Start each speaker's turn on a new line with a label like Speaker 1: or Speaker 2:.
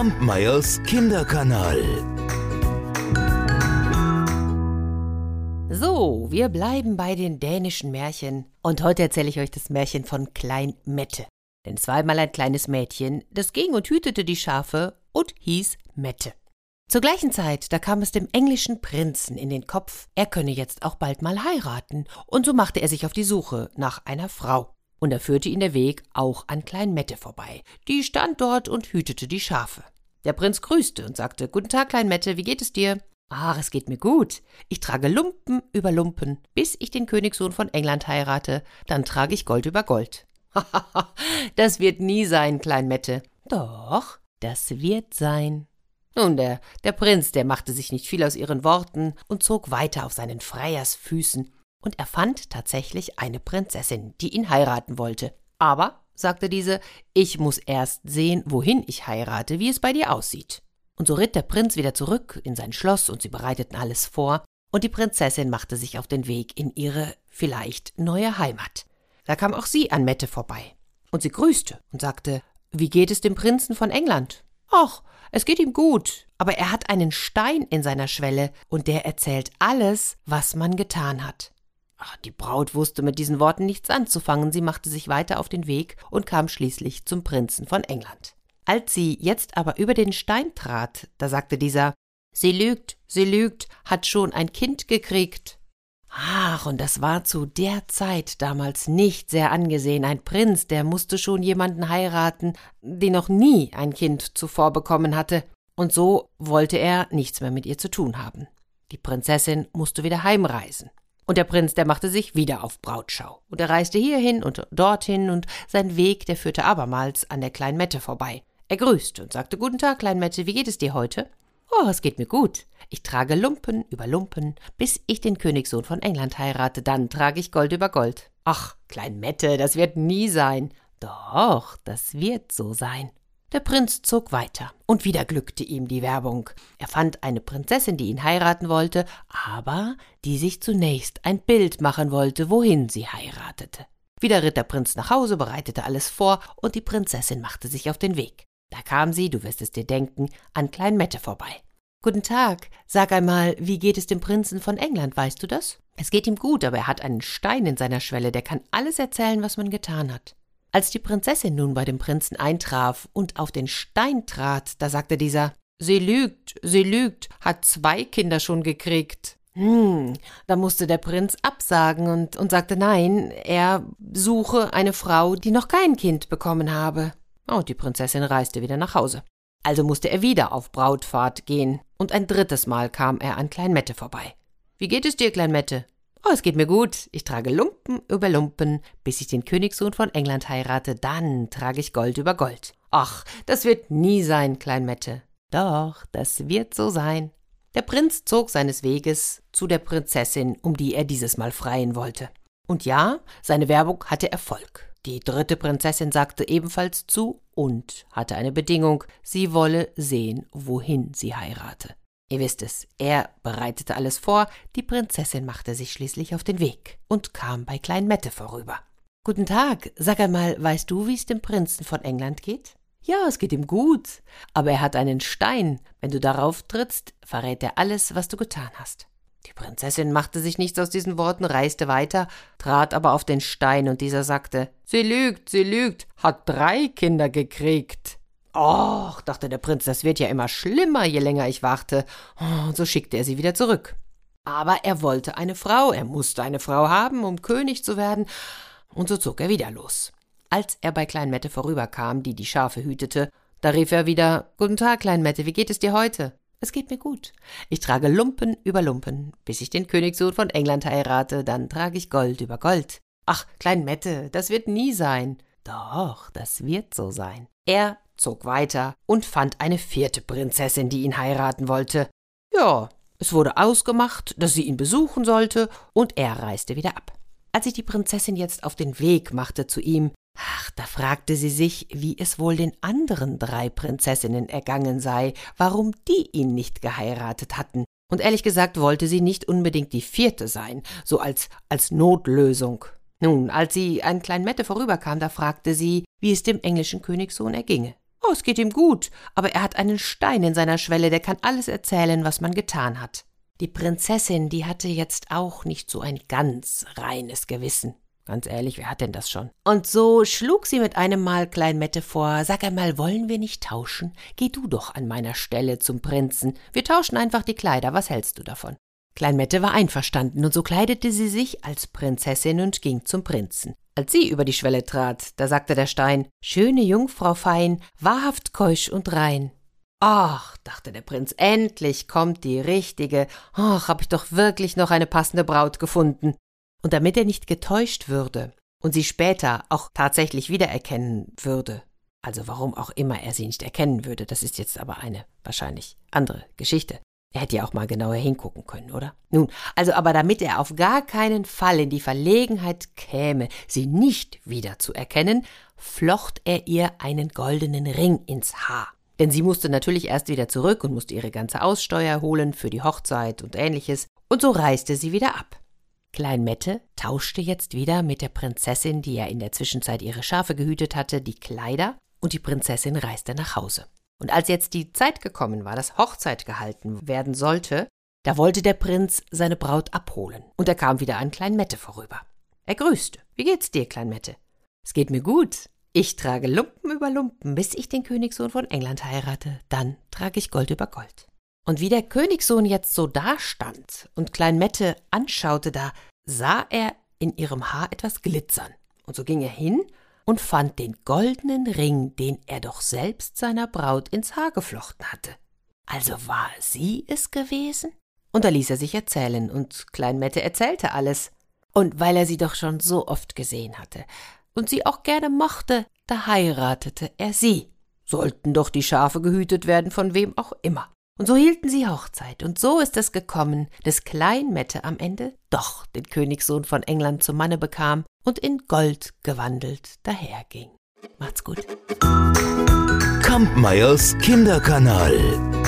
Speaker 1: Kampmeyers Kinderkanal.
Speaker 2: So, wir bleiben bei den dänischen Märchen und heute erzähle ich euch das Märchen von Klein Mette. Denn es war einmal ein kleines Mädchen, das ging und hütete die Schafe und hieß Mette. Zur gleichen Zeit, da kam es dem englischen Prinzen in den Kopf, er könne jetzt auch bald mal heiraten, und so machte er sich auf die Suche nach einer Frau. Und da führte ihn der Weg auch an Klein Mette vorbei. Die stand dort und hütete die Schafe. Der Prinz grüßte und sagte: Guten Tag, Klein Mette, wie geht es dir? Ach, es geht mir gut. Ich trage Lumpen über Lumpen, bis ich den Königssohn von England heirate. Dann trage ich Gold über Gold. das wird nie sein, Klein Mette. Doch, das wird sein. Nun, der, der Prinz, der machte sich nicht viel aus ihren Worten und zog weiter auf seinen Freiersfüßen, und er fand tatsächlich eine Prinzessin, die ihn heiraten wollte. Aber, sagte diese, ich muss erst sehen, wohin ich heirate, wie es bei dir aussieht. Und so ritt der Prinz wieder zurück in sein Schloss, und sie bereiteten alles vor, und die Prinzessin machte sich auf den Weg in ihre vielleicht neue Heimat. Da kam auch sie an Mette vorbei, und sie grüßte und sagte Wie geht es dem Prinzen von England? Ach, es geht ihm gut, aber er hat einen Stein in seiner Schwelle, und der erzählt alles, was man getan hat. Ach, die Braut wusste mit diesen Worten nichts anzufangen, sie machte sich weiter auf den Weg und kam schließlich zum Prinzen von England. Als sie jetzt aber über den Stein trat, da sagte dieser Sie lügt, sie lügt, hat schon ein Kind gekriegt. Ach, und das war zu der Zeit damals nicht sehr angesehen. Ein Prinz, der musste schon jemanden heiraten, den noch nie ein Kind zuvor bekommen hatte, und so wollte er nichts mehr mit ihr zu tun haben. Die Prinzessin musste wieder heimreisen. Und der Prinz, der machte sich wieder auf Brautschau. Und er reiste hierhin und dorthin, und sein Weg, der führte abermals an der kleinen Mette vorbei. Er grüßte und sagte Guten Tag, Klein Mette, wie geht es dir heute? Oh, es geht mir gut. Ich trage Lumpen über Lumpen, bis ich den Königssohn von England heirate, dann trage ich Gold über Gold. Ach, Klein Mette, das wird nie sein. Doch, das wird so sein. Der Prinz zog weiter, und wieder glückte ihm die Werbung. Er fand eine Prinzessin, die ihn heiraten wollte, aber die sich zunächst ein Bild machen wollte, wohin sie heiratete. Wieder ritt der Prinz nach Hause, bereitete alles vor, und die Prinzessin machte sich auf den Weg. Da kam sie, du wirst es dir denken, an Klein Mette vorbei. Guten Tag, sag einmal, wie geht es dem Prinzen von England, weißt du das? Es geht ihm gut, aber er hat einen Stein in seiner Schwelle, der kann alles erzählen, was man getan hat. Als die Prinzessin nun bei dem Prinzen eintraf und auf den Stein trat, da sagte dieser Sie lügt, sie lügt, hat zwei Kinder schon gekriegt. Hm, da musste der Prinz absagen und, und sagte nein, er suche eine Frau, die noch kein Kind bekommen habe. Und die Prinzessin reiste wieder nach Hause. Also musste er wieder auf Brautfahrt gehen, und ein drittes Mal kam er an Klein Mette vorbei. Wie geht es dir, Klein Mette? Oh, es geht mir gut. Ich trage Lumpen über Lumpen, bis ich den Königssohn von England heirate, dann trage ich Gold über Gold. Ach, das wird nie sein, Klein Mette. Doch, das wird so sein. Der Prinz zog seines Weges zu der Prinzessin, um die er dieses Mal freien wollte. Und ja, seine Werbung hatte Erfolg. Die dritte Prinzessin sagte ebenfalls zu und hatte eine Bedingung, sie wolle sehen, wohin sie heirate. Ihr wisst es, er bereitete alles vor, die Prinzessin machte sich schließlich auf den Weg und kam bei Klein Mette vorüber. Guten Tag, sag einmal, weißt du, wie es dem Prinzen von England geht? Ja, es geht ihm gut, aber er hat einen Stein. Wenn du darauf trittst, verrät er alles, was du getan hast. Die Prinzessin machte sich nichts aus diesen Worten, reiste weiter, trat aber auf den Stein, und dieser sagte Sie lügt, sie lügt, hat drei Kinder gekriegt. Och, dachte der Prinz, das wird ja immer schlimmer, je länger ich warte. Und so schickte er sie wieder zurück. Aber er wollte eine Frau, er musste eine Frau haben, um König zu werden, und so zog er wieder los. Als er bei Klein Mette vorüberkam, die die Schafe hütete, da rief er wieder Guten Tag, Klein Mette, wie geht es dir heute? Es geht mir gut. Ich trage Lumpen über Lumpen, bis ich den Königssohn von England heirate, dann trage ich Gold über Gold. Ach, Klein Mette, das wird nie sein. Doch, das wird so sein. Er zog weiter und fand eine vierte Prinzessin, die ihn heiraten wollte. Ja, es wurde ausgemacht, dass sie ihn besuchen sollte, und er reiste wieder ab. Als sich die Prinzessin jetzt auf den Weg machte zu ihm, Ach, da fragte sie sich, wie es wohl den anderen drei Prinzessinnen ergangen sei, warum die ihn nicht geheiratet hatten. Und ehrlich gesagt wollte sie nicht unbedingt die vierte sein, so als, als Notlösung. Nun, als sie an Klein Mette vorüberkam, da fragte sie, wie es dem englischen Königssohn erginge. Es geht ihm gut, aber er hat einen Stein in seiner Schwelle, der kann alles erzählen, was man getan hat. Die Prinzessin, die hatte jetzt auch nicht so ein ganz reines Gewissen. Ganz ehrlich, wer hat denn das schon? Und so schlug sie mit einem Mal Klein Mette vor, sag einmal, wollen wir nicht tauschen? Geh du doch an meiner Stelle zum Prinzen. Wir tauschen einfach die Kleider, was hältst du davon? Klein Mette war einverstanden, und so kleidete sie sich als Prinzessin und ging zum Prinzen. Als sie über die Schwelle trat, da sagte der Stein, Schöne Jungfrau fein, wahrhaft keusch und rein. Ach, dachte der Prinz, endlich kommt die richtige. Ach, hab ich doch wirklich noch eine passende Braut gefunden. Und damit er nicht getäuscht würde und sie später auch tatsächlich wiedererkennen würde, also warum auch immer er sie nicht erkennen würde, das ist jetzt aber eine wahrscheinlich andere Geschichte. Er hätte ja auch mal genauer hingucken können, oder? Nun, also aber damit er auf gar keinen Fall in die Verlegenheit käme, sie nicht wiederzuerkennen, flocht er ihr einen goldenen Ring ins Haar. Denn sie musste natürlich erst wieder zurück und musste ihre ganze Aussteuer holen für die Hochzeit und ähnliches, und so reiste sie wieder ab. Klein Mette tauschte jetzt wieder mit der Prinzessin, die ja in der Zwischenzeit ihre Schafe gehütet hatte, die Kleider, und die Prinzessin reiste nach Hause. Und als jetzt die Zeit gekommen war, dass Hochzeit gehalten werden sollte, da wollte der Prinz seine Braut abholen, und er kam wieder an Klein Mette vorüber. Er grüßte. Wie geht's dir, Klein Mette? Es geht mir gut, ich trage Lumpen über Lumpen, bis ich den Königssohn von England heirate. Dann trage ich Gold über Gold. Und wie der Königssohn jetzt so dastand und Klein Mette anschaute, da sah er in ihrem Haar etwas glitzern. Und so ging er hin und fand den goldenen Ring, den er doch selbst seiner Braut ins Haar geflochten hatte. Also war sie es gewesen? Und da ließ er sich erzählen, und Klein Mette erzählte alles. Und weil er sie doch schon so oft gesehen hatte, und sie auch gerne mochte, da heiratete er sie. Sollten doch die Schafe gehütet werden von wem auch immer. Und so hielten sie Hochzeit, und so ist es gekommen, dass Klein Mette am Ende doch den Königssohn von England zum Manne bekam und in Gold gewandelt daherging. Macht's gut.
Speaker 1: Kampmeyers Kinderkanal